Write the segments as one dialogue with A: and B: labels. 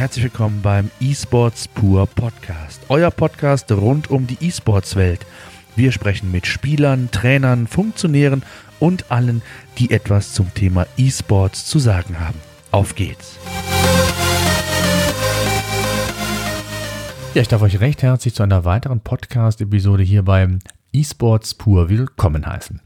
A: herzlich willkommen beim eSports Pur Podcast. Euer Podcast rund um die eSports-Welt. Wir sprechen mit Spielern, Trainern, Funktionären und allen, die etwas zum Thema eSports zu sagen haben. Auf geht's! Ja, ich darf euch recht herzlich zu einer weiteren Podcast-Episode hier beim eSports Pur willkommen heißen.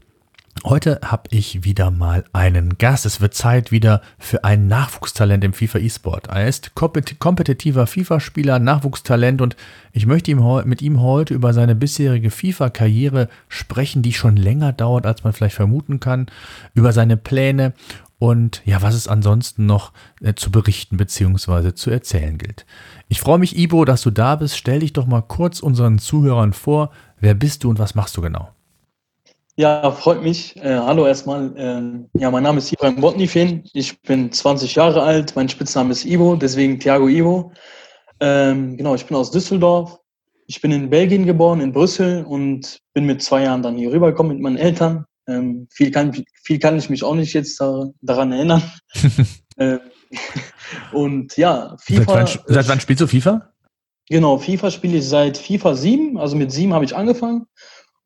A: Heute habe ich wieder mal einen Gast. Es wird Zeit wieder für ein Nachwuchstalent im FIFA E-Sport. Er ist kompetitiver FIFA-Spieler, Nachwuchstalent und ich möchte ihm mit ihm heute über seine bisherige FIFA-Karriere sprechen, die schon länger dauert, als man vielleicht vermuten kann, über seine Pläne und ja, was es ansonsten noch äh, zu berichten bzw. zu erzählen gilt. Ich freue mich, Ibo, dass du da bist. Stell dich doch mal kurz unseren Zuhörern vor. Wer bist du und was machst du genau?
B: Ja, freut mich. Äh, hallo erstmal. Ähm, ja, mein Name ist Ibrahim Botnifin. Ich bin 20 Jahre alt. Mein Spitzname ist Ivo, deswegen Thiago Ivo. Ähm, genau, ich bin aus Düsseldorf. Ich bin in Belgien geboren, in Brüssel und bin mit zwei Jahren dann hier rübergekommen mit meinen Eltern. Ähm, viel, kann, viel kann ich mich auch nicht jetzt da, daran erinnern. ähm, und ja,
A: FIFA. Seit wann, seit wann spielst du FIFA?
B: Genau, FIFA spiele ich seit FIFA 7. Also mit 7 habe ich angefangen.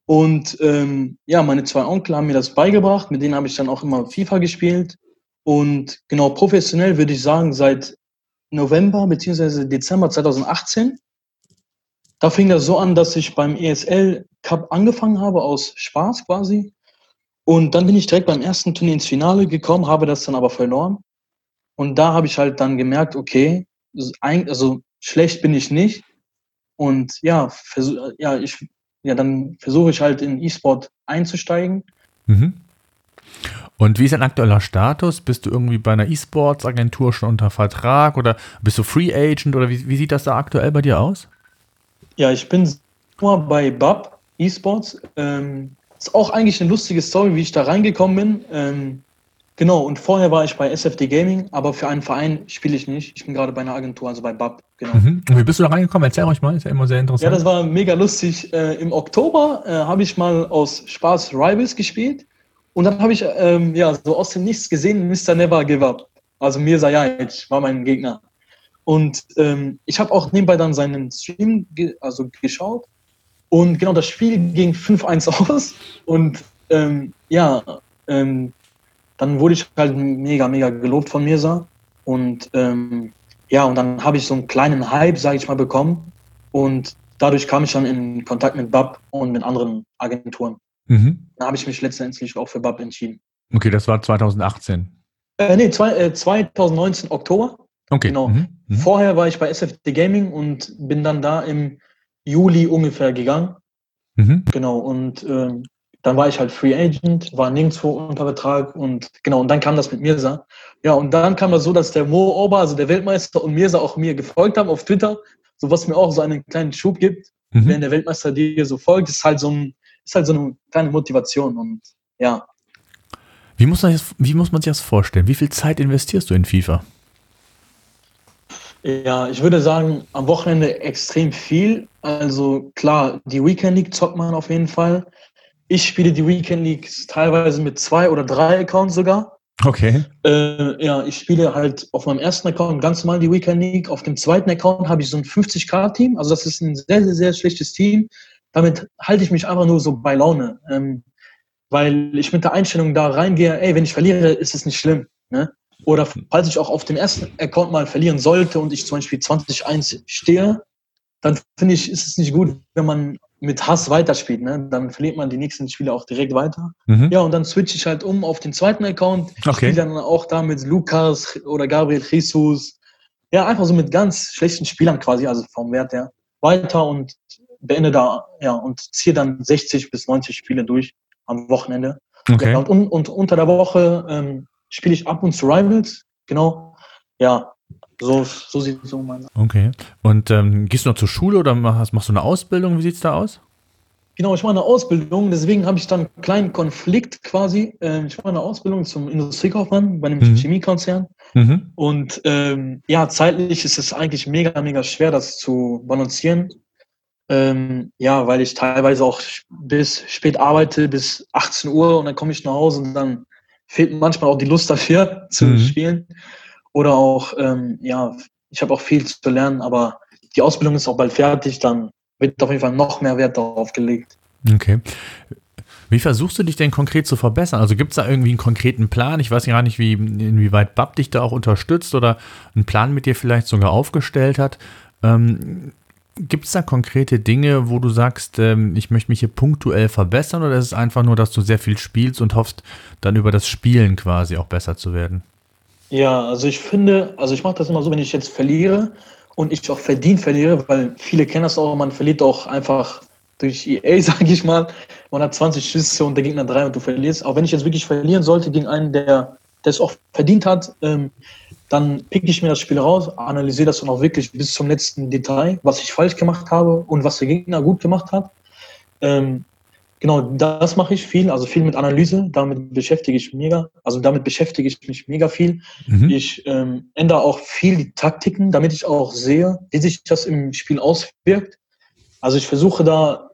B: Und ähm, ja, meine zwei Onkel haben mir das beigebracht, mit denen habe ich dann auch immer FIFA gespielt. Und genau professionell würde ich sagen, seit November bzw. Dezember 2018. Da fing das so an, dass ich beim ESL Cup angefangen habe, aus Spaß quasi. Und dann bin ich direkt beim ersten Turnier ins Finale gekommen, habe das dann aber verloren. Und da habe ich halt dann gemerkt, okay, also schlecht bin ich nicht. Und ja, ja ich ja, dann versuche ich halt in E-Sport einzusteigen. Mhm.
A: Und wie ist dein aktueller Status? Bist du irgendwie bei einer E-Sports-Agentur schon unter Vertrag oder bist du Free Agent oder wie, wie sieht das da aktuell bei dir aus?
B: Ja, ich bin nur bei BAP E-Sports. Ähm, ist auch eigentlich eine lustige Story, wie ich da reingekommen bin. Ähm, Genau, und vorher war ich bei SFD Gaming, aber für einen Verein spiele ich nicht. Ich bin gerade bei einer Agentur, also bei BAP.
A: Genau. Mhm. Und wie bist du da reingekommen? Erzähl euch mal, ist ja immer sehr interessant.
B: Ja, das war mega lustig. Äh, Im Oktober äh, habe ich mal aus Spaß Rivals gespielt und dann habe ich ähm, ja, so aus dem Nichts gesehen, Mr. Never Give Up. Also Mirza Jajic war mein Gegner. Und ähm, ich habe auch nebenbei dann seinen Stream ge also geschaut und genau, das Spiel ging 5-1 aus und ähm, ja, ähm, dann wurde ich halt mega, mega gelobt von Mirsa. Und ähm, ja, und dann habe ich so einen kleinen Hype, sage ich mal, bekommen. Und dadurch kam ich dann in Kontakt mit BAP und mit anderen Agenturen. Mhm. Dann habe ich mich letztendlich auch für BAP entschieden.
A: Okay, das war 2018.
B: Äh, nee, zwei, äh, 2019 Oktober.
A: Okay.
B: Genau. Mhm. Mhm. Vorher war ich bei SFD Gaming und bin dann da im Juli ungefähr gegangen. Mhm. Genau. Und ähm, dann war ich halt Free Agent, war nirgendwo unter Vertrag und genau, und dann kam das mit Mirza. Ja, und dann kam das so, dass der Mo Oba, also der Weltmeister und Mirza auch mir gefolgt haben auf Twitter, so was mir auch so einen kleinen Schub gibt, mhm. wenn der Weltmeister dir so folgt, ist halt so, ein, ist halt so eine kleine Motivation und ja.
A: Wie muss, man das, wie muss man sich das vorstellen? Wie viel Zeit investierst du in FIFA?
B: Ja, ich würde sagen, am Wochenende extrem viel. Also klar, die Weekend League zockt man auf jeden Fall. Ich spiele die Weekend League teilweise mit zwei oder drei Accounts sogar.
A: Okay.
B: Äh, ja, ich spiele halt auf meinem ersten Account ganz normal die Weekend League. Auf dem zweiten Account habe ich so ein 50k-Team. Also das ist ein sehr, sehr, sehr schlechtes Team. Damit halte ich mich einfach nur so bei Laune. Ähm, weil ich mit der Einstellung da reingehe, ey, wenn ich verliere, ist es nicht schlimm. Ne? Oder falls ich auch auf dem ersten Account mal verlieren sollte und ich zum Beispiel 20-1 stehe, dann finde ich, ist es nicht gut, wenn man mit Hass weiterspielt, ne? dann verliert man die nächsten Spiele auch direkt weiter. Mhm. Ja, und dann switche ich halt um auf den zweiten Account. Okay. Spiele dann auch da mit Lukas oder Gabriel Jesus. Ja, einfach so mit ganz schlechten Spielern quasi, also vom Wert her, weiter und beende da, ja, und ziehe dann 60 bis 90 Spiele durch am Wochenende. Okay. Ja, und, und, unter der Woche ähm, spiele ich ab und zu Rivals, genau. Ja, so, so sieht es so mein
A: Okay. Und ähm, gehst du noch zur Schule oder machst, machst du eine Ausbildung? Wie sieht es da aus?
B: Genau, ich mache eine Ausbildung, deswegen habe ich dann einen kleinen Konflikt quasi. Ähm, ich mache eine Ausbildung zum Industriekaufmann bei einem mhm. Chemiekonzern. Mhm. Und ähm, ja, zeitlich ist es eigentlich mega, mega schwer, das zu balancieren. Ähm, ja, weil ich teilweise auch bis spät arbeite, bis 18 Uhr und dann komme ich nach Hause und dann fehlt manchmal auch die Lust dafür zu mhm. spielen. Oder auch, ähm, ja, ich habe auch viel zu lernen, aber die Ausbildung ist auch bald fertig, dann wird auf jeden Fall noch mehr Wert darauf gelegt.
A: Okay. Wie versuchst du dich denn konkret zu verbessern? Also gibt es da irgendwie einen konkreten Plan? Ich weiß gar nicht, wie, inwieweit Bab dich da auch unterstützt oder einen Plan mit dir vielleicht sogar aufgestellt hat. Ähm, gibt es da konkrete Dinge, wo du sagst, ähm, ich möchte mich hier punktuell verbessern oder ist es einfach nur, dass du sehr viel spielst und hoffst, dann über das Spielen quasi auch besser zu werden?
B: Ja, also ich finde, also ich mache das immer so, wenn ich jetzt verliere und ich auch verdient verliere, weil viele kennen das auch, man verliert auch einfach durch EA, sage ich mal. Man hat 20 Schüsse und der Gegner drei und du verlierst. Auch wenn ich jetzt wirklich verlieren sollte gegen einen, der es auch verdient hat, ähm, dann pick ich mir das Spiel raus, analysiere das dann auch wirklich bis zum letzten Detail, was ich falsch gemacht habe und was der Gegner gut gemacht hat. Ähm, genau, das mache ich viel, also viel mit Analyse, damit beschäftige ich mega, also damit beschäftige ich mich mega viel. Mhm. Ich ähm, ändere auch viel die Taktiken, damit ich auch sehe, wie sich das im Spiel auswirkt. Also ich versuche da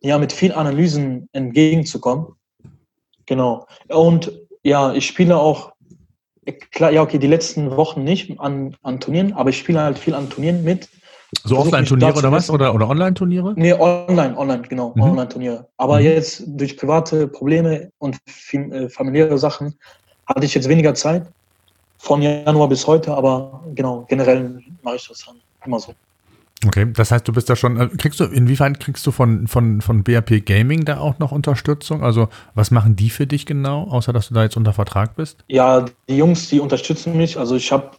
B: ja, mit viel Analysen entgegenzukommen. Genau. Und ja, ich spiele auch, klar, ja, okay, die letzten Wochen nicht an, an Turnieren, aber ich spiele halt viel an Turnieren mit.
A: So Offline-Turniere oder was? Oder, oder Online-Turniere?
B: Nee, online, online, genau, mhm. Online-Turniere. Aber mhm. jetzt durch private Probleme und äh, familiäre Sachen hatte ich jetzt weniger Zeit. Von Januar bis heute, aber genau, generell mache ich das dann immer so.
A: Okay, das heißt, du bist da schon, äh, kriegst du, inwiefern kriegst du von, von, von BRP Gaming da auch noch Unterstützung? Also, was machen die für dich genau, außer dass du da jetzt unter Vertrag bist?
B: Ja, die Jungs, die unterstützen mich. Also, ich habe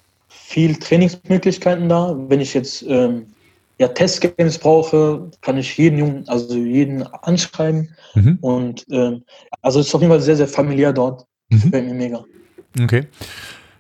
B: viel Trainingsmöglichkeiten da. Wenn ich jetzt ähm, ja, Testgames brauche, kann ich jeden Jungen, also jeden anschreiben. Mhm. Und ähm, also, es ist auf jeden Fall sehr, sehr familiär dort. Mhm. Gefällt mir mega.
A: Okay.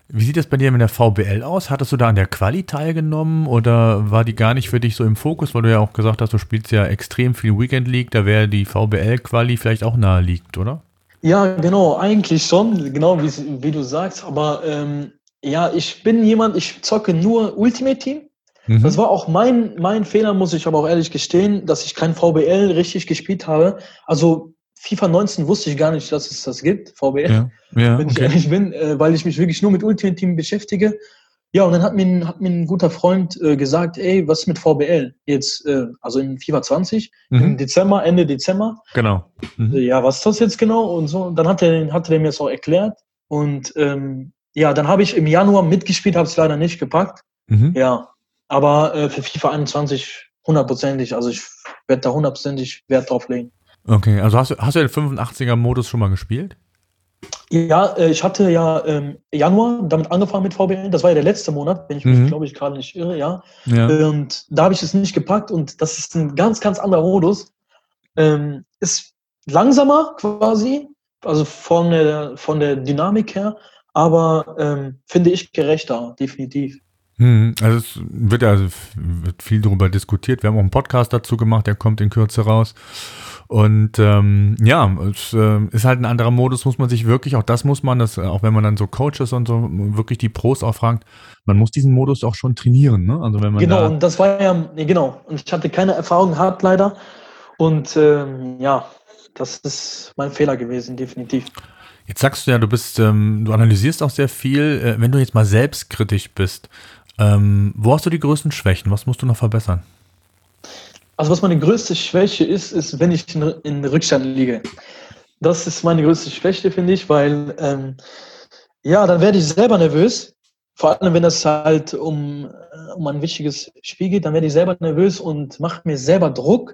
A: Wie sieht das bei dir mit der VBL aus? Hattest du da an der Quali teilgenommen oder war die gar nicht für dich so im Fokus, weil du ja auch gesagt hast, du spielst ja extrem viel Weekend League, da wäre die VBL-Quali vielleicht auch nahe liegt, oder?
B: Ja, genau, eigentlich schon, genau wie, wie du sagst, aber ähm, ja, ich bin jemand, ich zocke nur Ultimate Team. Mhm. Das war auch mein, mein Fehler, muss ich aber auch ehrlich gestehen, dass ich kein VBL richtig gespielt habe. Also FIFA 19 wusste ich gar nicht, dass es das gibt, VBL, ja, ja, wenn ich okay. ehrlich bin, äh, weil ich mich wirklich nur mit Ultimate Team beschäftige. Ja, und dann hat mir, hat mir ein guter Freund äh, gesagt, ey, was ist mit VBL? Jetzt, äh, also in FIFA 20, mhm. im Dezember, Ende Dezember.
A: Genau.
B: Mhm. Ja, was ist das jetzt genau? Und so, und dann hat er, hat er mir das auch erklärt. Und ähm, ja, dann habe ich im Januar mitgespielt, habe es leider nicht gepackt. Mhm. Ja, aber äh, für FIFA 21 hundertprozentig, also ich werde da hundertprozentig Wert drauf legen.
A: Okay, also hast du, hast du den 85er-Modus schon mal gespielt?
B: Ja, äh, ich hatte ja im Januar damit angefangen mit VBL. Das war ja der letzte Monat, wenn ich mich, mhm. glaube ich, gerade nicht irre, ja. ja. Und da habe ich es nicht gepackt und das ist ein ganz, ganz anderer Modus. Ähm, ist langsamer quasi, also von der, von der Dynamik her, aber ähm, finde ich gerechter, definitiv.
A: Mhm. Also es wird ja wird viel darüber diskutiert. Wir haben auch einen Podcast dazu gemacht, der kommt in Kürze raus. Und ähm, ja, es äh, ist halt ein anderer Modus, muss man sich wirklich, auch das muss man, das, auch wenn man dann so Coaches und so wirklich die Pros auch fragt, man muss diesen Modus auch schon trainieren, ne?
B: Also wenn man genau, da und das war ja, genau, und ich hatte keine Erfahrung gehabt leider. Und ähm, ja, das ist mein Fehler gewesen, definitiv.
A: Jetzt sagst du ja, du bist, ähm, du analysierst auch sehr viel. Äh, wenn du jetzt mal selbstkritisch bist, ähm, wo hast du die größten Schwächen? Was musst du noch verbessern?
B: Also was meine größte Schwäche ist, ist, wenn ich in, in Rückstand liege. Das ist meine größte Schwäche, finde ich, weil ähm, ja, dann werde ich selber nervös. Vor allem, wenn es halt um, äh, um ein wichtiges Spiel geht, dann werde ich selber nervös und mache mir selber Druck,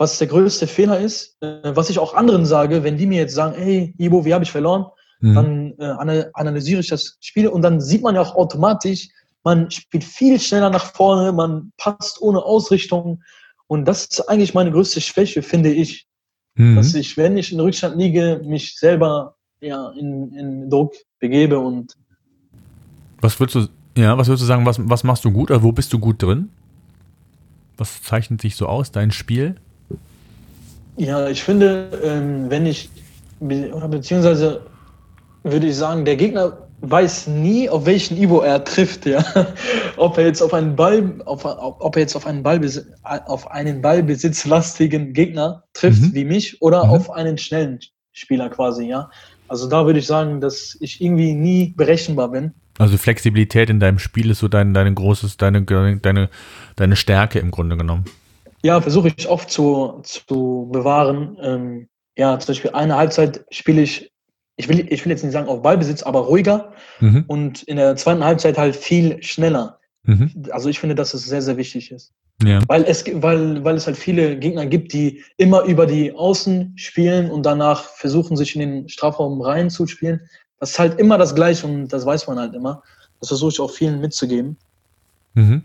B: was der größte Fehler ist. Äh, was ich auch anderen sage, wenn die mir jetzt sagen, hey, Ibo, wie habe ich verloren? Mhm. Dann äh, analysiere ich das Spiel und dann sieht man ja auch automatisch, man spielt viel schneller nach vorne, man passt ohne Ausrichtung, und das ist eigentlich meine größte Schwäche, finde ich. Mhm. Dass ich, wenn ich in Rückstand liege, mich selber ja, in, in Druck begebe und.
A: Was würdest du, ja, was würdest du sagen, was, was machst du gut? Also wo bist du gut drin? Was zeichnet sich so aus, dein Spiel?
B: Ja, ich finde, ähm, wenn ich, oder beziehungsweise würde ich sagen, der Gegner weiß nie, auf welchen Ivo er trifft, ja. ob er jetzt auf einen Ball, auf, ob er jetzt auf einen Ballbesitz, auf einen ballbesitzlastigen Gegner trifft, mhm. wie mich, oder mhm. auf einen schnellen Spieler quasi, ja. Also da würde ich sagen, dass ich irgendwie nie berechenbar bin.
A: Also Flexibilität in deinem Spiel ist so dein, dein großes, deine, deine, deine Stärke im Grunde genommen.
B: Ja, versuche ich oft zu, zu bewahren. Ähm, ja, zum Beispiel eine Halbzeit spiele ich, ich will, ich will jetzt nicht sagen auf Ballbesitz, aber ruhiger mhm. und in der zweiten Halbzeit halt viel schneller. Mhm. Also ich finde, dass es sehr, sehr wichtig ist. Ja. Weil, es, weil, weil es halt viele Gegner gibt, die immer über die Außen spielen und danach versuchen, sich in den Strafraum reinzuspielen. Das ist halt immer das Gleiche und das weiß man halt immer. Das versuche ich auch vielen mitzugeben.
A: Mhm.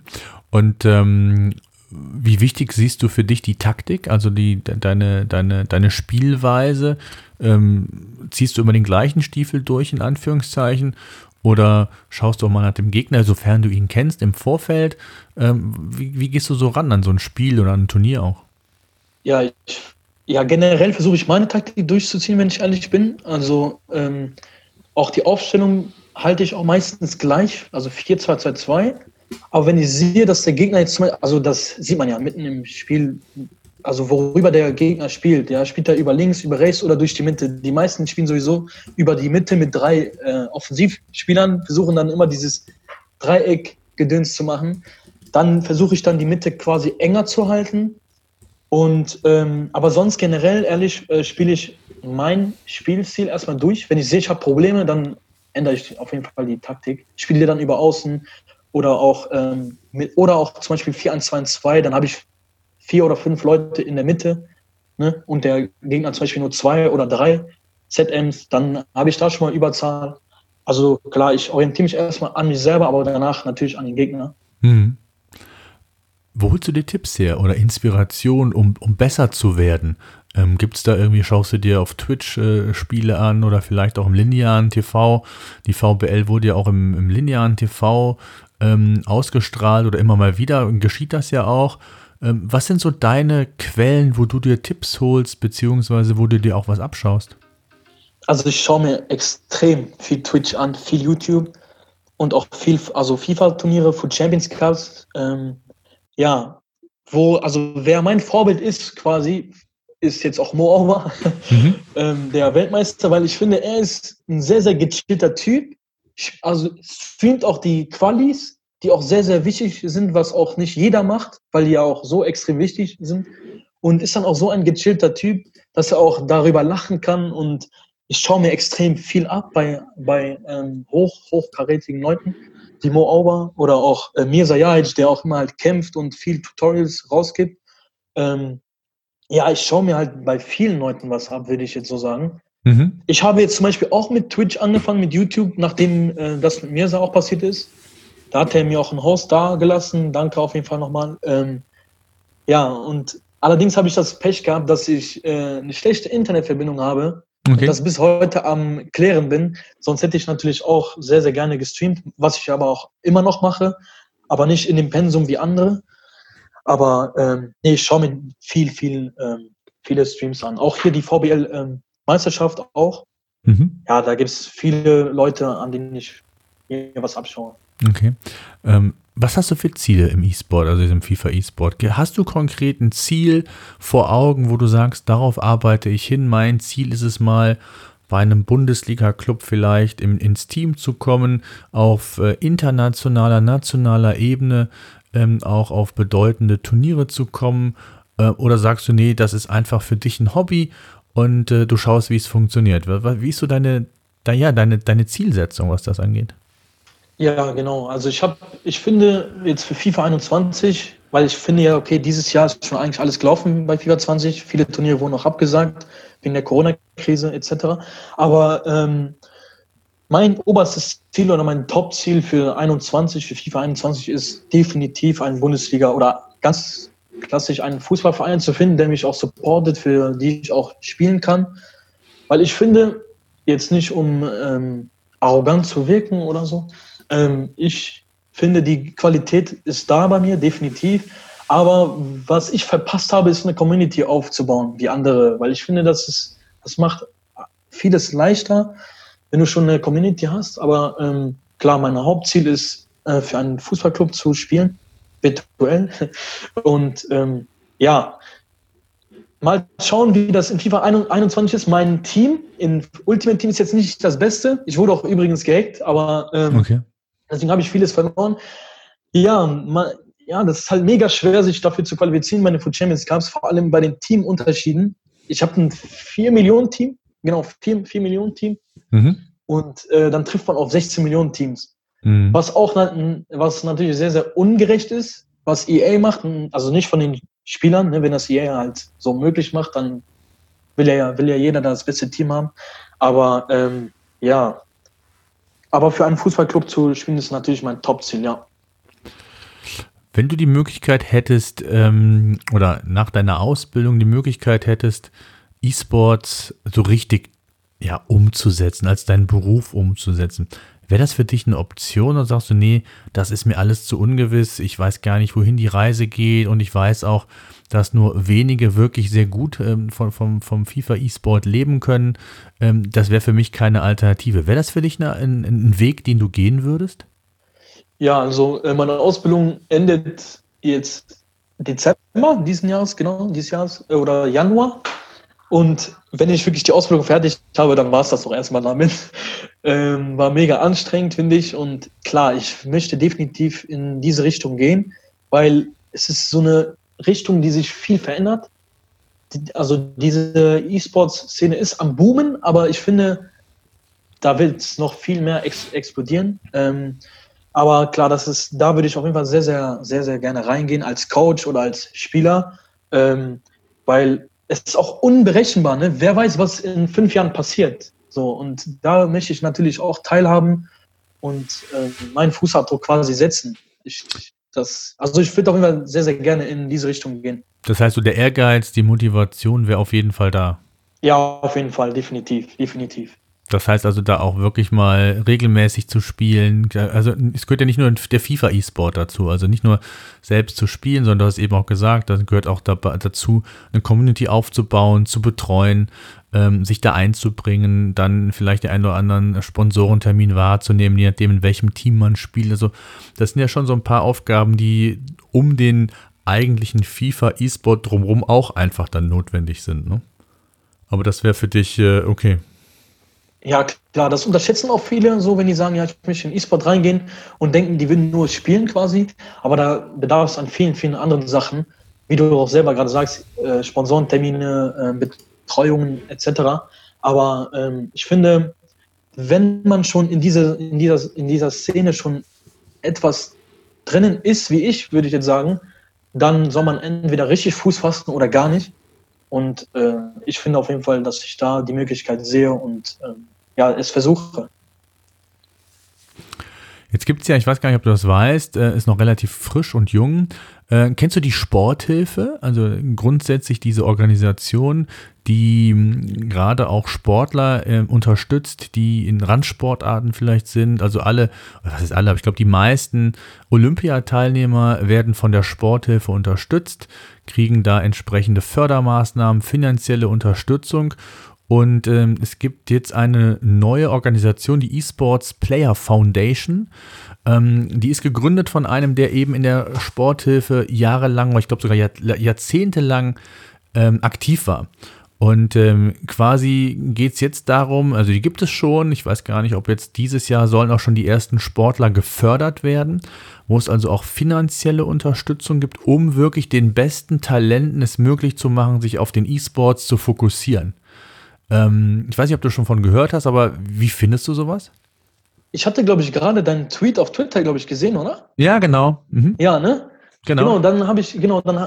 A: Und ähm, wie wichtig siehst du für dich die Taktik, also die, deine, deine, deine Spielweise? Ähm, ziehst du immer den gleichen Stiefel durch, in Anführungszeichen? Oder schaust du auch mal nach dem Gegner, sofern du ihn kennst, im Vorfeld? Ähm, wie, wie, gehst du so ran an so ein Spiel oder an ein Turnier auch?
B: Ja, ich, ja generell versuche ich meine Taktik durchzuziehen, wenn ich ehrlich bin. Also ähm, auch die Aufstellung halte ich auch meistens gleich, also 4-2-2-2. Aber wenn ich sehe, dass der Gegner jetzt, also das sieht man ja mitten im Spiel, also worüber der Gegner spielt. Ja, spielt er über links, über rechts oder durch die Mitte. Die meisten spielen sowieso über die Mitte mit drei äh, Offensivspielern, versuchen dann immer dieses Dreieck-Gedöns zu machen. Dann versuche ich dann die Mitte quasi enger zu halten. Und ähm, aber sonst generell, ehrlich, äh, spiele ich mein Spielstil erstmal durch. Wenn ich sehe, ich habe Probleme, dann ändere ich auf jeden Fall die Taktik. Spiele dann über außen oder auch, ähm, mit, oder auch zum Beispiel 4-1-2-2, dann habe ich vier oder fünf Leute in der Mitte ne, und der Gegner zum Beispiel nur zwei oder drei ZMs, dann habe ich da schon mal Überzahl. Also klar, ich orientiere mich erstmal an mich selber, aber danach natürlich an den Gegner. Hm.
A: Wo holst du dir Tipps her oder Inspiration, um, um besser zu werden? Ähm, Gibt es da irgendwie, schaust du dir auf Twitch äh, Spiele an oder vielleicht auch im linearen TV? Die VBL wurde ja auch im, im linearen TV ähm, ausgestrahlt oder immer mal wieder geschieht das ja auch. Ähm, was sind so deine Quellen, wo du dir Tipps holst, beziehungsweise wo du dir auch was abschaust?
B: Also ich schaue mir extrem viel Twitch an, viel YouTube und auch viel, also FIFA-Turniere für Champions Cups. Ähm, ja, wo, also wer mein Vorbild ist quasi, ist jetzt auch Mo mhm. ähm, der Weltmeister, weil ich finde, er ist ein sehr, sehr gechillter Typ also streamt auch die Qualis, die auch sehr, sehr wichtig sind, was auch nicht jeder macht, weil die ja auch so extrem wichtig sind. Und ist dann auch so ein gechillter Typ, dass er auch darüber lachen kann. Und ich schaue mir extrem viel ab bei, bei ähm, hoch, hochkarätigen Leuten, wie Mo Auber oder auch äh, Mirza Jahic, der auch immer halt kämpft und viel Tutorials rausgibt. Ähm, ja, ich schaue mir halt bei vielen Leuten was ab, würde ich jetzt so sagen. Mhm. Ich habe jetzt zum Beispiel auch mit Twitch angefangen, mit YouTube, nachdem äh, das mit mir auch passiert ist. Da hat er mir auch ein Host da gelassen. Danke auf jeden Fall nochmal. Ähm, ja, und allerdings habe ich das Pech gehabt, dass ich äh, eine schlechte Internetverbindung habe. Okay. Und das bis heute am Klären bin. Sonst hätte ich natürlich auch sehr, sehr gerne gestreamt, was ich aber auch immer noch mache, aber nicht in dem Pensum wie andere. Aber ähm, nee, ich schaue mir viel, viel, ähm, viele Streams an. Auch hier die VBL ähm, auch. Mhm. Ja, da gibt es viele Leute, an denen ich mir was abschaue.
A: Okay. Ähm, was hast du für Ziele im E-Sport, also im FIFA E-Sport? Hast du konkret ein Ziel vor Augen, wo du sagst, darauf arbeite ich hin? Mein Ziel ist es mal, bei einem Bundesliga-Club vielleicht im, ins Team zu kommen, auf äh, internationaler, nationaler Ebene ähm, auch auf bedeutende Turniere zu kommen? Äh, oder sagst du, nee, das ist einfach für dich ein Hobby und äh, du schaust, wie es funktioniert. Wie ist so deine, da, ja, deine, deine Zielsetzung, was das angeht?
B: Ja, genau. Also ich habe, ich finde jetzt für FIFA 21, weil ich finde ja, okay, dieses Jahr ist schon eigentlich alles gelaufen bei FIFA 20. Viele Turniere wurden auch abgesagt wegen der Corona-Krise etc. Aber ähm, mein oberstes Ziel oder mein Top-Ziel für 21, für FIFA 21 ist definitiv ein Bundesliga oder ganz klassisch einen Fußballverein zu finden, der mich auch supportet, für die ich auch spielen kann. Weil ich finde, jetzt nicht um ähm, arrogant zu wirken oder so, ähm, ich finde, die Qualität ist da bei mir, definitiv. Aber was ich verpasst habe, ist eine Community aufzubauen, wie andere. Weil ich finde, das, ist, das macht vieles leichter, wenn du schon eine Community hast. Aber ähm, klar, mein Hauptziel ist, äh, für einen Fußballclub zu spielen virtuell. Und ähm, ja, mal schauen, wie das in FIFA 21 ist. Mein Team in Ultimate Team ist jetzt nicht das Beste. Ich wurde auch übrigens gehackt, aber ähm, okay. Deswegen habe ich vieles verloren. Ja, man, ja, das ist halt mega schwer, sich dafür zu qualifizieren bei den Food Champions Cups, vor allem bei den Teamunterschieden. Ich habe ein 4 Millionen Team, genau, 4, 4 Millionen Team. Mhm. Und äh, dann trifft man auf 16 Millionen Teams. Mhm. Was auch was natürlich sehr, sehr ungerecht ist, was EA macht, also nicht von den Spielern, ne, wenn das EA halt so möglich macht, dann will ja, will ja jeder das beste Team haben. Aber ähm, ja, aber für einen Fußballclub zu spielen, ist natürlich mein Top-Ziel, ja.
A: Wenn du die Möglichkeit hättest, ähm, oder nach deiner Ausbildung die Möglichkeit hättest, E-Sports so richtig ja, umzusetzen, als deinen Beruf umzusetzen, wäre das für dich eine Option oder sagst du, nee, das ist mir alles zu ungewiss, ich weiß gar nicht, wohin die Reise geht und ich weiß auch, dass nur wenige wirklich sehr gut ähm, von, vom, vom FIFA E-Sport leben können. Ähm, das wäre für mich keine Alternative. Wäre das für dich eine, ein, ein Weg, den du gehen würdest?
B: Ja, also äh, meine Ausbildung endet jetzt Dezember diesen Jahres, genau, dieses Jahres äh, oder Januar. Und wenn ich wirklich die Ausbildung fertig habe, dann war es das doch erstmal damit. Ähm, war mega anstrengend, finde ich. Und klar, ich möchte definitiv in diese Richtung gehen, weil es ist so eine Richtung, die sich viel verändert. Also diese E-Sports-Szene ist am Boomen, aber ich finde, da wird es noch viel mehr ex explodieren. Ähm, aber klar, das ist, da würde ich auf jeden Fall sehr, sehr, sehr, sehr gerne reingehen als Coach oder als Spieler, ähm, weil es ist auch unberechenbar. Ne? Wer weiß, was in fünf Jahren passiert. So und da möchte ich natürlich auch teilhaben und äh, meinen Fußabdruck quasi setzen. Ich, das, also ich würde auf jeden Fall sehr, sehr gerne in diese Richtung gehen.
A: Das heißt, so der Ehrgeiz, die Motivation wäre auf jeden Fall da.
B: Ja, auf jeden Fall, definitiv, definitiv.
A: Das heißt also, da auch wirklich mal regelmäßig zu spielen. Also es gehört ja nicht nur der FIFA E-Sport dazu, also nicht nur selbst zu spielen, sondern du hast eben auch gesagt, das gehört auch dazu, eine Community aufzubauen, zu betreuen, ähm, sich da einzubringen, dann vielleicht den einen oder anderen Sponsorentermin wahrzunehmen, je nachdem, in welchem Team man spielt. Also das sind ja schon so ein paar Aufgaben, die um den eigentlichen FIFA E-Sport drumherum auch einfach dann notwendig sind. Ne? Aber das wäre für dich äh, okay.
B: Ja, klar, das unterschätzen auch viele, so wenn die sagen, ja, ich möchte in E-Sport reingehen und denken, die würden nur spielen quasi. Aber da bedarf es an vielen, vielen anderen Sachen, wie du auch selber gerade sagst, äh, Sponsorentermine, äh, Betreuungen etc. Aber ähm, ich finde, wenn man schon in, diese, in, dieser, in dieser Szene schon etwas drinnen ist, wie ich, würde ich jetzt sagen, dann soll man entweder richtig Fuß fassen oder gar nicht. Und äh, ich finde auf jeden Fall, dass ich da die Möglichkeit sehe und ähm, ja, es versuche.
A: Jetzt gibt es ja, ich weiß gar nicht, ob du das weißt, äh, ist noch relativ frisch und jung. Äh, kennst du die Sporthilfe? Also grundsätzlich diese Organisation, die mh, gerade auch Sportler äh, unterstützt, die in Randsportarten vielleicht sind. Also alle, was ist alle, aber ich glaube, die meisten Olympiateilnehmer werden von der Sporthilfe unterstützt, kriegen da entsprechende Fördermaßnahmen, finanzielle Unterstützung und ähm, es gibt jetzt eine neue Organisation, die Esports Player Foundation. Ähm, die ist gegründet von einem, der eben in der Sporthilfe jahrelang, ich glaube sogar Jahr, jahrzehntelang ähm, aktiv war. Und ähm, quasi geht es jetzt darum, also die gibt es schon, ich weiß gar nicht, ob jetzt dieses Jahr sollen auch schon die ersten Sportler gefördert werden, wo es also auch finanzielle Unterstützung gibt, um wirklich den besten Talenten es möglich zu machen, sich auf den E-Sports zu fokussieren. Ähm, ich weiß nicht, ob du schon von gehört hast, aber wie findest du sowas?
B: Ich hatte, glaube ich, gerade deinen Tweet auf Twitter, glaube ich, gesehen, oder?
A: Ja, genau.
B: Mhm. Ja, ne? Genau. Genau, dann habe ich, genau, dann,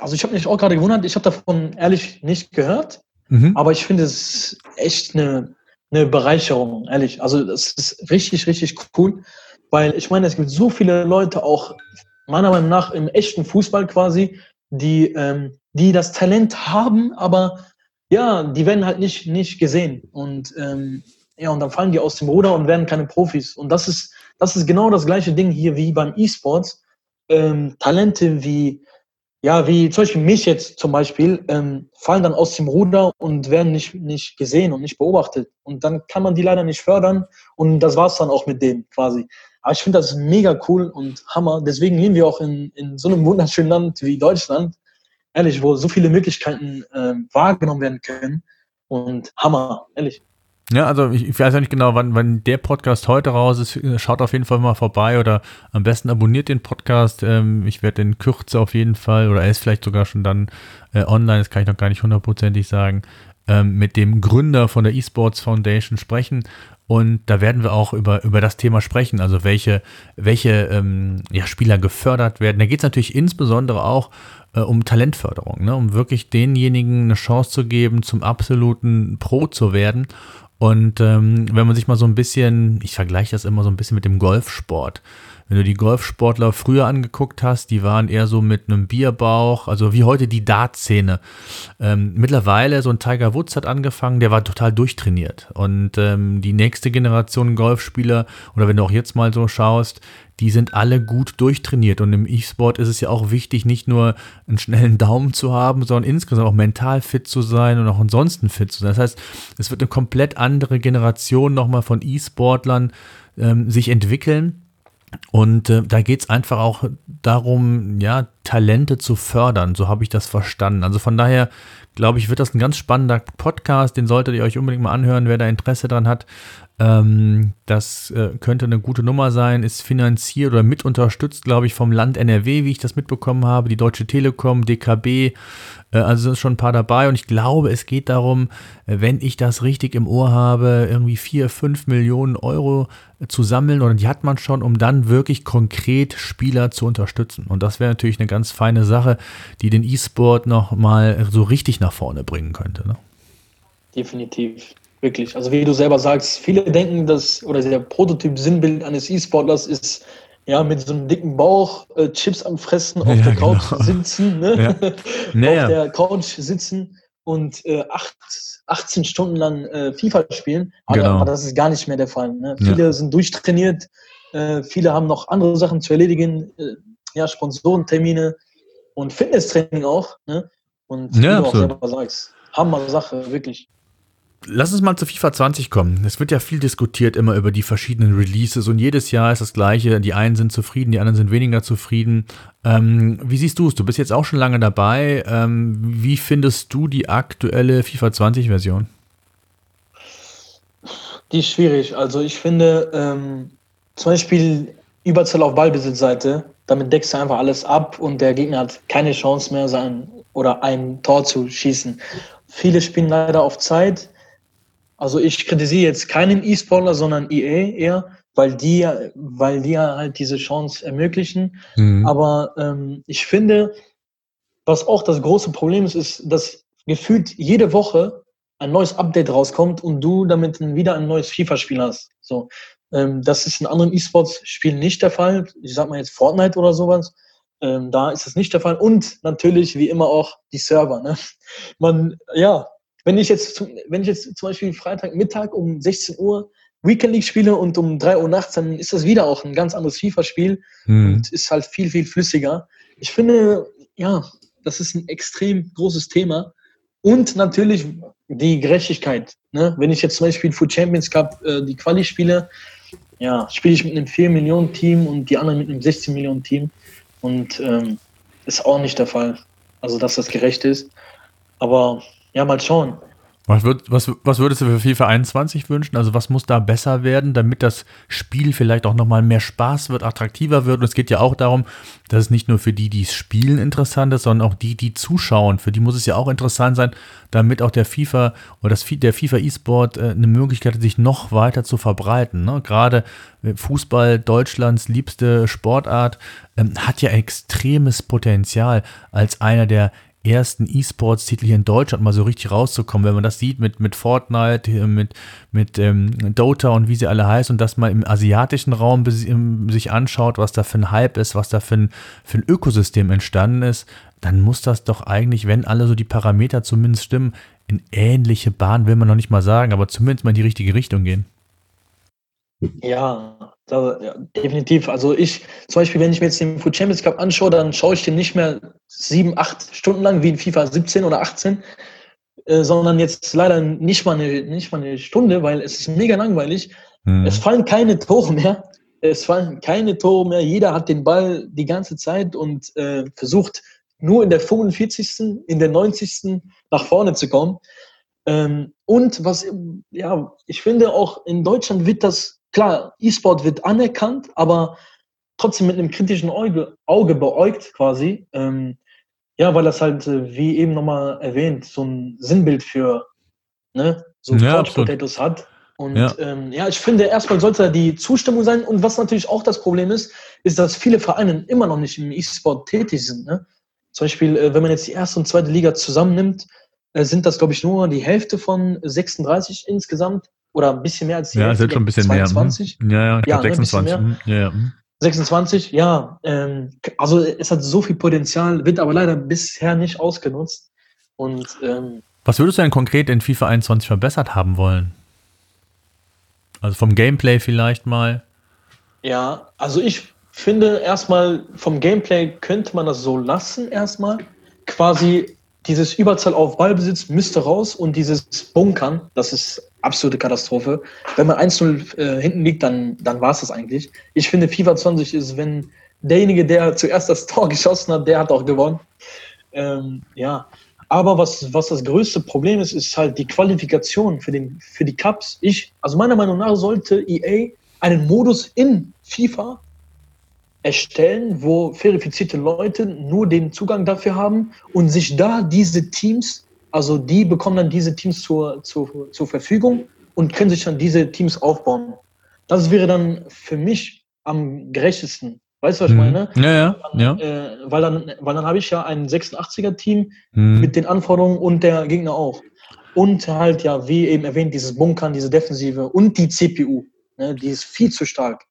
B: also ich habe mich auch gerade gewundert, ich habe davon ehrlich nicht gehört, mhm. aber ich finde es echt eine, eine Bereicherung, ehrlich. Also das ist richtig, richtig cool, weil ich meine, es gibt so viele Leute auch, meiner Meinung nach, im echten Fußball quasi, die, ähm, die das Talent haben, aber ja, die werden halt nicht, nicht gesehen. Und ähm, ja, und dann fallen die aus dem Ruder und werden keine Profis. Und das ist, das ist genau das gleiche Ding hier wie beim E-Sports. Ähm, Talente wie, ja, wie zum Beispiel mich jetzt zum Beispiel, ähm, fallen dann aus dem Ruder und werden nicht, nicht gesehen und nicht beobachtet. Und dann kann man die leider nicht fördern. Und das war's dann auch mit denen quasi. Aber ich finde das mega cool und Hammer. Deswegen leben wir auch in, in so einem wunderschönen Land wie Deutschland, ehrlich, wo so viele Möglichkeiten äh, wahrgenommen werden können. Und Hammer, ehrlich.
A: Ja, also ich, ich weiß ja nicht genau, wann, wann der Podcast heute raus ist. Schaut auf jeden Fall mal vorbei oder am besten abonniert den Podcast. Ähm, ich werde in Kürze auf jeden Fall, oder er ist vielleicht sogar schon dann äh, online, das kann ich noch gar nicht hundertprozentig sagen, ähm, mit dem Gründer von der Esports Foundation sprechen. Und da werden wir auch über, über das Thema sprechen, also welche, welche ähm, ja, Spieler gefördert werden. Da geht es natürlich insbesondere auch äh, um Talentförderung, ne? um wirklich denjenigen eine Chance zu geben, zum absoluten Pro zu werden. Und ähm, wenn man sich mal so ein bisschen, ich vergleiche das immer so ein bisschen mit dem Golfsport. Wenn du die Golfsportler früher angeguckt hast, die waren eher so mit einem Bierbauch, also wie heute die Dart-Szene. Ähm, mittlerweile, so ein Tiger Woods hat angefangen, der war total durchtrainiert. Und ähm, die nächste Generation Golfspieler, oder wenn du auch jetzt mal so schaust, die sind alle gut durchtrainiert. Und im E-Sport ist es ja auch wichtig, nicht nur einen schnellen Daumen zu haben, sondern insgesamt auch mental fit zu sein und auch ansonsten fit zu sein. Das heißt, es wird eine komplett andere Generation nochmal von E-Sportlern ähm, sich entwickeln. Und äh, da geht es einfach auch darum, ja, Talente zu fördern. So habe ich das verstanden. Also von daher glaube ich, wird das ein ganz spannender Podcast. Den solltet ihr euch unbedingt mal anhören, wer da Interesse dran hat. Ähm, das äh, könnte eine gute Nummer sein, ist finanziert oder mit unterstützt, glaube ich, vom Land NRW, wie ich das mitbekommen habe, die Deutsche Telekom, DKB, äh, also sind schon ein paar dabei und ich glaube, es geht darum, äh, wenn ich das richtig im Ohr habe, irgendwie vier, fünf Millionen Euro zu sammeln oder die hat man schon, um dann wirklich konkret Spieler zu unterstützen. Und das wäre natürlich eine ganz feine Sache, die den E-Sport nochmal so richtig nach vorne bringen könnte. Ne?
B: Definitiv. Wirklich. Also wie du selber sagst, viele denken, dass, oder der Prototyp-Sinnbild eines E-Sportlers ist, ja, mit so einem dicken Bauch, äh, Chips am Fressen, auf ja, der Couch genau. sitzen, ne? Ja. Naja. auf der Couch sitzen und äh, acht, 18 Stunden lang äh, FIFA spielen. Aber, genau. das ist gar nicht mehr der Fall. Ne? Viele ja. sind durchtrainiert, äh, viele haben noch andere Sachen zu erledigen, äh, ja, Sponsorentermine und Fitnesstraining auch. Ne? Und wie du auch selber sagst, Hammer Sache, wirklich.
A: Lass uns mal zu FIFA 20 kommen. Es wird ja viel diskutiert immer über die verschiedenen Releases und jedes Jahr ist das gleiche. Die einen sind zufrieden, die anderen sind weniger zufrieden. Ähm, wie siehst du es? Du bist jetzt auch schon lange dabei. Ähm, wie findest du die aktuelle FIFA 20 Version?
B: Die ist schwierig. Also ich finde ähm, zum Beispiel Überzahl auf Ballbesitzseite. Damit deckst du einfach alles ab und der Gegner hat keine Chance mehr, sein oder ein Tor zu schießen. Viele spielen leider auf Zeit also ich kritisiere jetzt keinen E-Sportler, sondern EA eher, weil die, weil die halt diese Chance ermöglichen. Mhm. Aber ähm, ich finde, was auch das große Problem ist, ist, dass gefühlt jede Woche ein neues Update rauskommt und du damit wieder ein neues FIFA-Spiel hast. So, ähm, das ist in anderen E-Sports-Spielen nicht der Fall. Ich sag mal jetzt Fortnite oder sowas. Ähm, da ist es nicht der Fall. Und natürlich, wie immer, auch die Server. Ne? Man, ja, wenn ich jetzt, wenn ich jetzt zum Beispiel Freitagmittag um 16 Uhr Weekend League spiele und um 3 Uhr nachts, dann ist das wieder auch ein ganz anderes FIFA-Spiel mhm. und ist halt viel, viel flüssiger. Ich finde, ja, das ist ein extrem großes Thema. Und natürlich die Gerechtigkeit. Ne? Wenn ich jetzt zum Beispiel Food Champions Cup äh, die Quali spiele, ja, spiele ich mit einem 4-Millionen-Team und die anderen mit einem 16-Millionen-Team. Und ähm, ist auch nicht der Fall. Also, dass das gerecht ist. Aber ja, mal schauen.
A: Was, würd, was, was würdest du für FIFA 21 wünschen? Also was muss da besser werden, damit das Spiel vielleicht auch nochmal mehr Spaß wird, attraktiver wird? Und es geht ja auch darum, dass es nicht nur für die, die es spielen, interessant ist, sondern auch die, die zuschauen. Für die muss es ja auch interessant sein, damit auch der FIFA oder das, der FIFA E-Sport äh, eine Möglichkeit hat, sich noch weiter zu verbreiten. Ne? Gerade äh, Fußball, Deutschlands liebste Sportart, ähm, hat ja extremes Potenzial als einer der ersten E-Sports-Titel hier in Deutschland mal so richtig rauszukommen, wenn man das sieht mit, mit Fortnite, mit, mit ähm, Dota und wie sie alle heißen und das mal im asiatischen Raum sich anschaut, was da für ein Hype ist, was da für ein, für ein Ökosystem entstanden ist, dann muss das doch eigentlich, wenn alle so die Parameter zumindest stimmen, in ähnliche Bahnen will man noch nicht mal sagen, aber zumindest mal in die richtige Richtung gehen.
B: Ja, da, ja, definitiv. Also ich, zum Beispiel, wenn ich mir jetzt den Food Champions Cup anschaue, dann schaue ich den nicht mehr sieben, acht Stunden lang wie in FIFA 17 oder 18, äh, sondern jetzt leider nicht mal, eine, nicht mal eine Stunde, weil es ist mega langweilig. Mhm. Es fallen keine Tore mehr. Es fallen keine Tore mehr. Jeder hat den Ball die ganze Zeit und äh, versucht nur in der 45., in der 90. nach vorne zu kommen. Ähm, und was, ja, ich finde auch in Deutschland wird das, klar, E-Sport wird anerkannt, aber trotzdem mit einem kritischen Auge, Auge beäugt quasi. Ähm, ja, weil das halt, äh, wie eben nochmal erwähnt, so ein Sinnbild für ne, so ja, Potatoes hat. Und ja. Ähm, ja, ich finde, erstmal sollte die Zustimmung sein. Und was natürlich auch das Problem ist, ist, dass viele Vereine immer noch nicht im E-Sport tätig sind. Ne? Zum Beispiel, äh, wenn man jetzt die erste und zweite Liga zusammennimmt, äh, sind das, glaube ich, nur die Hälfte von 36 insgesamt. Oder ein bisschen mehr als die
A: ja, ist schon ein bisschen 22.
B: mehr.
A: Ja, ja, ich
B: ja,
A: glaube 26. Ne, ja, ja.
B: 26, ja. Ähm, also es hat so viel Potenzial, wird aber leider bisher nicht ausgenutzt. Und ähm,
A: was würdest du denn konkret in FIFA 21 verbessert haben wollen? Also vom Gameplay vielleicht mal?
B: Ja, also ich finde erstmal vom Gameplay könnte man das so lassen erstmal. Quasi dieses Überzahl auf Ballbesitz müsste raus und dieses Bunkern, das ist absolute Katastrophe. Wenn man 1-0 äh, hinten liegt, dann, dann war es das eigentlich. Ich finde, FIFA 20 ist, wenn derjenige, der zuerst das Tor geschossen hat, der hat auch gewonnen. Ähm, ja, aber was, was das größte Problem ist, ist halt die Qualifikation für, den, für die Cups. Ich, also meiner Meinung nach sollte EA einen Modus in FIFA erstellen, wo verifizierte Leute nur den Zugang dafür haben und sich da diese Teams, also die bekommen dann diese Teams zur, zur, zur Verfügung und können sich dann diese Teams aufbauen. Das wäre dann für mich am gerechtesten. Weißt du, was ich mhm. meine?
A: Ja, ja.
B: Dann, ja. Äh, weil dann, weil dann habe ich ja ein 86er-Team mhm. mit den Anforderungen und der Gegner auch. Und halt, ja, wie eben erwähnt, dieses Bunkern, diese Defensive und die CPU. Ne, die ist viel zu stark.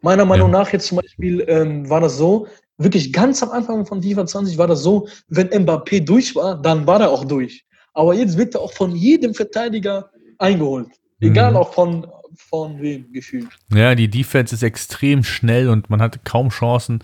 B: Meiner Meinung ja. nach jetzt zum Beispiel ähm, war das so, wirklich ganz am Anfang von FIFA 20 war das so, wenn Mbappé durch war, dann war er auch durch. Aber jetzt wird er auch von jedem Verteidiger eingeholt. Egal mhm. auch von, von wem gefühlt.
A: Ja, die Defense ist extrem schnell und man hat kaum Chancen,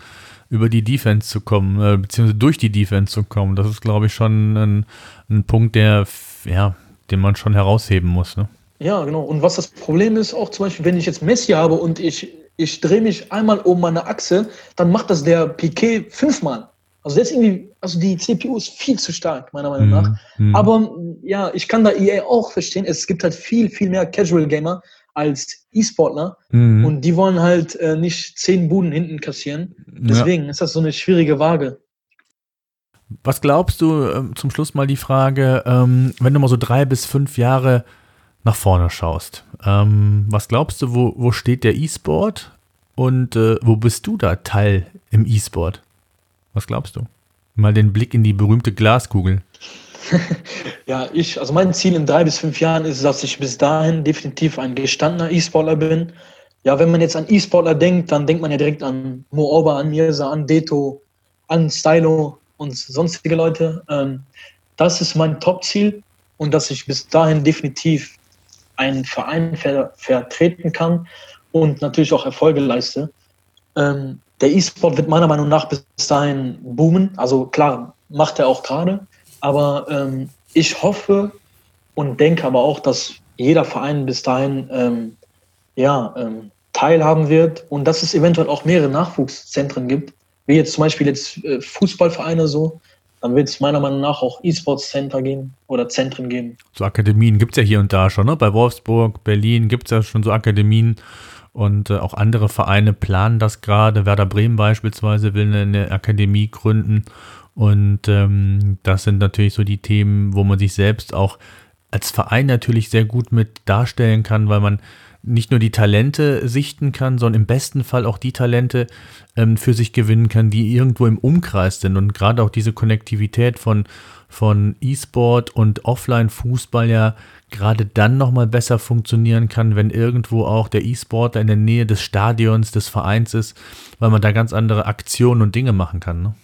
A: über die Defense zu kommen, äh, beziehungsweise durch die Defense zu kommen. Das ist, glaube ich, schon ein, ein Punkt, der, ja, den man schon herausheben muss. Ne?
B: Ja, genau. Und was das Problem ist, auch zum Beispiel, wenn ich jetzt Messi habe und ich, ich drehe mich einmal um meine Achse, dann macht das der Piquet fünfmal. Also ist irgendwie, also die CPU ist viel zu stark, meiner Meinung nach. Mhm. Aber ja, ich kann da EA auch verstehen. Es gibt halt viel, viel mehr Casual Gamer, als E-Sportler mhm. und die wollen halt äh, nicht zehn Buden hinten kassieren. Deswegen ja. ist das so eine schwierige Waage.
A: Was glaubst du, äh, zum Schluss mal die Frage, ähm, wenn du mal so drei bis fünf Jahre nach vorne schaust, ähm, was glaubst du, wo, wo steht der E-Sport und äh, wo bist du da Teil im E-Sport? Was glaubst du? Mal den Blick in die berühmte Glaskugel.
B: ja, ich, also mein Ziel in drei bis fünf Jahren ist, dass ich bis dahin definitiv ein gestandener E-Sportler bin. Ja, wenn man jetzt an E-Sportler denkt, dann denkt man ja direkt an Mooba, an Mirza, an Deto, an Stylo und sonstige Leute. Ähm, das ist mein Top-Ziel und dass ich bis dahin definitiv einen Verein ver vertreten kann und natürlich auch Erfolge leiste. Ähm, der E-Sport wird meiner Meinung nach bis dahin boomen. Also klar, macht er auch gerade. Aber ähm, ich hoffe und denke aber auch, dass jeder Verein bis dahin ähm, ja, ähm, teilhaben wird und dass es eventuell auch mehrere Nachwuchszentren gibt, wie jetzt zum Beispiel jetzt äh, Fußballvereine so. Dann wird es meiner Meinung nach auch E-Sports-Center geben oder Zentren geben.
A: So Akademien gibt es ja hier und da schon, ne? Bei Wolfsburg, Berlin gibt es ja schon so Akademien und äh, auch andere Vereine planen das gerade. Werder Bremen beispielsweise will eine, Akademie gründen und ähm, das sind natürlich so die Themen, wo man sich selbst auch als Verein natürlich sehr gut mit darstellen kann, weil man nicht nur die Talente sichten kann, sondern im besten Fall auch die Talente ähm, für sich gewinnen kann, die irgendwo im Umkreis sind. Und gerade auch diese Konnektivität von, von E-Sport und Offline-Fußball ja gerade dann nochmal besser funktionieren kann, wenn irgendwo auch der E-Sportler in der Nähe des Stadions, des Vereins ist, weil man da ganz andere Aktionen und Dinge machen kann. Ne?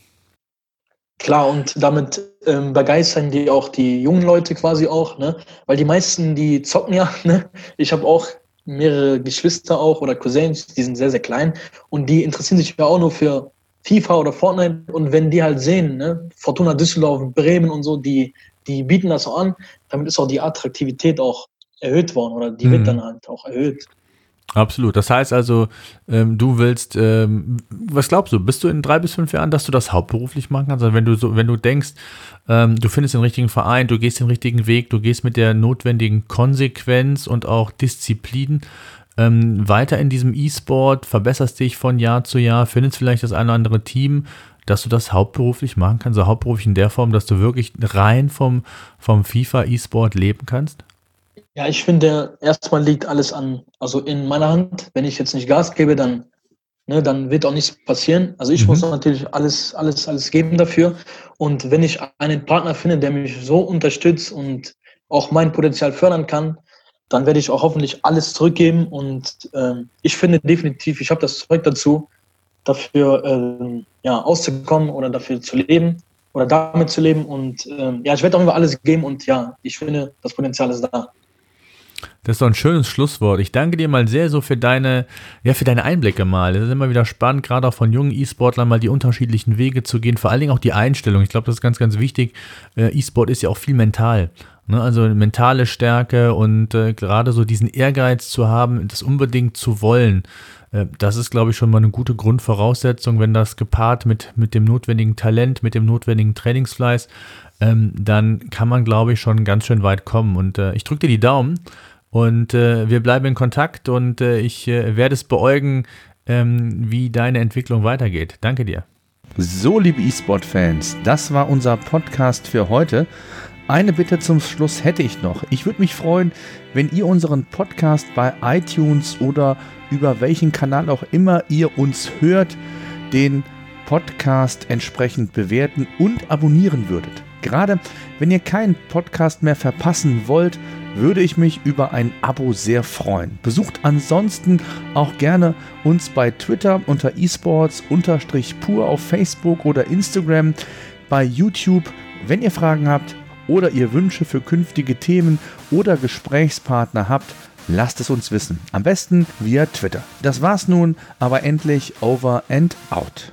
B: Klar, und damit ähm, begeistern die auch die jungen Leute quasi auch, ne? Weil die meisten, die zocken ja, ne? Ich habe auch mehrere Geschwister auch oder Cousins, die sind sehr, sehr klein und die interessieren sich ja auch nur für FIFA oder Fortnite und wenn die halt sehen, ne, Fortuna Düsseldorf, Bremen und so, die, die bieten das auch an, damit ist auch die Attraktivität auch erhöht worden oder die mhm. wird dann halt auch erhöht.
A: Absolut. Das heißt also, ähm, du willst, ähm, was glaubst du, bist du in drei bis fünf Jahren, dass du das hauptberuflich machen kannst? Also wenn du so, wenn du denkst, ähm, du findest den richtigen Verein, du gehst den richtigen Weg, du gehst mit der notwendigen Konsequenz und auch Disziplin ähm, weiter in diesem E-Sport, verbesserst dich von Jahr zu Jahr, findest vielleicht das eine oder andere Team, dass du das hauptberuflich machen kannst, also hauptberuflich in der Form, dass du wirklich rein vom, vom FIFA E-Sport leben kannst?
B: Ja, ich finde, erstmal liegt alles an, also in meiner Hand. Wenn ich jetzt nicht Gas gebe, dann, ne, dann wird auch nichts passieren. Also ich mhm. muss natürlich alles, alles, alles geben dafür. Und wenn ich einen Partner finde, der mich so unterstützt und auch mein Potenzial fördern kann, dann werde ich auch hoffentlich alles zurückgeben. Und äh, ich finde definitiv, ich habe das Zeug dazu, dafür äh, ja, auszukommen oder dafür zu leben oder damit zu leben. Und äh, ja, ich werde auch immer alles geben und ja, ich finde, das Potenzial ist da.
A: Das ist doch ein schönes Schlusswort. Ich danke dir mal sehr so für deine, ja, für deine Einblicke mal. Es ist immer wieder spannend, gerade auch von jungen E-Sportlern mal die unterschiedlichen Wege zu gehen. Vor allen Dingen auch die Einstellung. Ich glaube, das ist ganz, ganz wichtig. Äh, E-Sport ist ja auch viel mental. Ne? Also mentale Stärke und äh, gerade so diesen Ehrgeiz zu haben, das unbedingt zu wollen. Äh, das ist, glaube ich, schon mal eine gute Grundvoraussetzung, wenn das gepaart mit, mit dem notwendigen Talent, mit dem notwendigen Trainingsfleiß, ähm, dann kann man, glaube ich, schon ganz schön weit kommen. Und äh, ich drücke dir die Daumen und äh, wir bleiben in Kontakt und äh, ich äh, werde es beäugen, ähm, wie deine Entwicklung weitergeht. Danke dir.
C: So, liebe E-Sport-Fans, das war unser Podcast für heute. Eine Bitte zum Schluss hätte ich noch. Ich würde mich freuen, wenn ihr unseren Podcast bei iTunes oder über welchen Kanal auch immer ihr uns hört, den Podcast entsprechend bewerten und abonnieren würdet. Gerade wenn ihr keinen Podcast mehr verpassen wollt, würde ich mich über ein Abo sehr freuen. Besucht ansonsten auch gerne uns bei Twitter unter esports-pur auf Facebook oder Instagram, bei YouTube. Wenn ihr Fragen habt oder ihr Wünsche für künftige Themen oder Gesprächspartner habt, lasst es uns wissen. Am besten via Twitter. Das war's nun, aber endlich over and out.